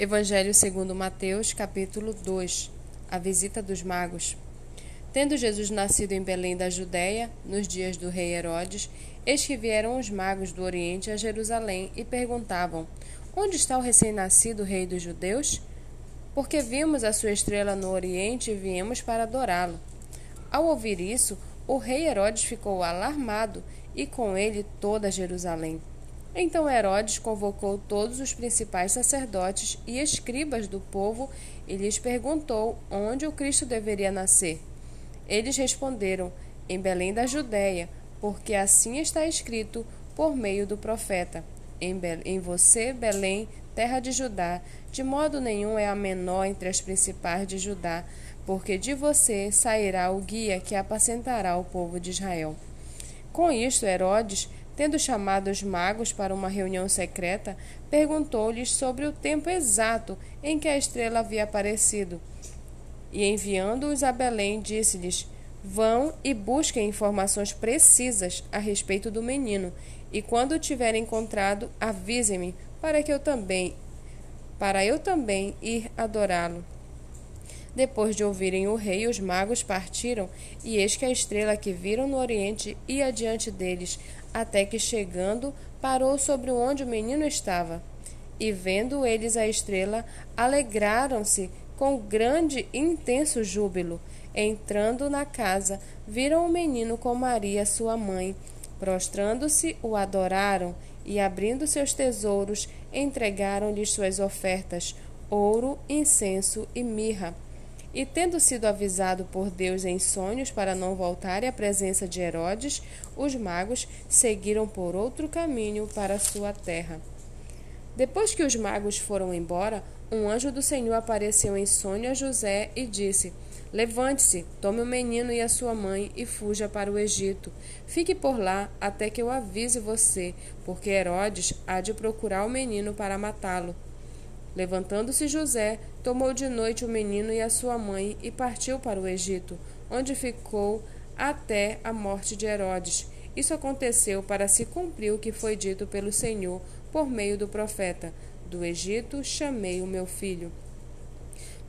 Evangelho segundo Mateus, capítulo 2. A visita dos magos. Tendo Jesus nascido em Belém da Judéia, nos dias do rei Herodes, eis que vieram os magos do Oriente a Jerusalém e perguntavam: Onde está o recém-nascido rei dos judeus? Porque vimos a sua estrela no Oriente e viemos para adorá-lo. Ao ouvir isso, o rei Herodes ficou alarmado e com ele toda Jerusalém. Então Herodes convocou todos os principais sacerdotes e escribas do povo e lhes perguntou onde o Cristo deveria nascer. Eles responderam: Em Belém da Judéia, porque assim está escrito por meio do profeta: Em, em você, Belém, terra de Judá, de modo nenhum é a menor entre as principais de Judá, porque de você sairá o guia que apacentará o povo de Israel. Com isto, Herodes Tendo chamado os magos para uma reunião secreta, perguntou-lhes sobre o tempo exato em que a estrela havia aparecido. E enviando-os a Belém, disse-lhes: Vão e busquem informações precisas a respeito do menino, e quando o tiverem encontrado, avisem-me, para que eu também para eu também ir adorá-lo. Depois de ouvirem o rei, os magos partiram, e eis que a estrela que viram no oriente ia diante deles, até que, chegando, parou sobre onde o menino estava. E vendo eles a estrela, alegraram-se com grande e intenso júbilo. Entrando na casa, viram o menino com Maria, sua mãe. Prostrando-se, o adoraram e, abrindo seus tesouros, entregaram-lhe suas ofertas: ouro, incenso e mirra. E tendo sido avisado por Deus em sonhos para não voltarem à presença de Herodes, os magos seguiram por outro caminho para sua terra. Depois que os magos foram embora, um anjo do Senhor apareceu em sonho a José e disse: Levante-se, tome o menino e a sua mãe e fuja para o Egito. Fique por lá até que eu avise você, porque Herodes há de procurar o menino para matá-lo. Levantando-se José, tomou de noite o menino e a sua mãe e partiu para o Egito, onde ficou até a morte de Herodes. Isso aconteceu para se cumprir o que foi dito pelo Senhor por meio do profeta: Do Egito chamei o meu filho.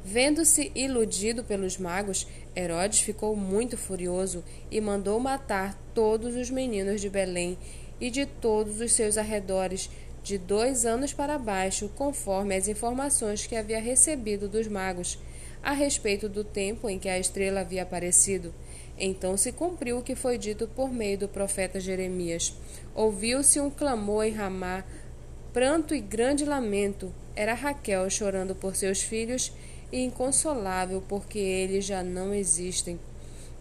Vendo-se iludido pelos magos, Herodes ficou muito furioso e mandou matar todos os meninos de Belém e de todos os seus arredores, de dois anos para baixo, conforme as informações que havia recebido dos magos a respeito do tempo em que a estrela havia aparecido. Então se cumpriu o que foi dito por meio do profeta Jeremias. Ouviu-se um clamor em Ramá, pranto e grande lamento. Era Raquel chorando por seus filhos e inconsolável porque eles já não existem.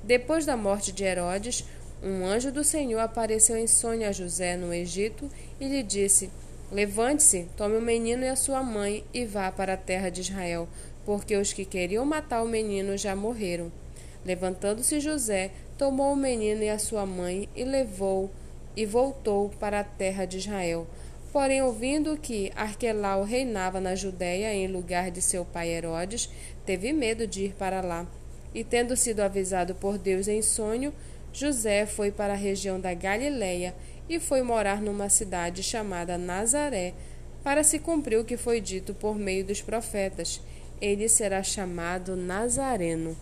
Depois da morte de Herodes, um anjo do Senhor apareceu em sonho a José no Egito e lhe disse: Levante-se, tome o menino e a sua mãe e vá para a terra de Israel, porque os que queriam matar o menino já morreram. Levantando-se José, tomou o menino e a sua mãe e levou e voltou para a terra de Israel. Porém, ouvindo que Arquelau reinava na Judéia em lugar de seu pai Herodes, teve medo de ir para lá. E tendo sido avisado por Deus em sonho, José foi para a região da Galiléia e foi morar numa cidade chamada Nazaré, para se cumprir o que foi dito por meio dos profetas: ele será chamado Nazareno.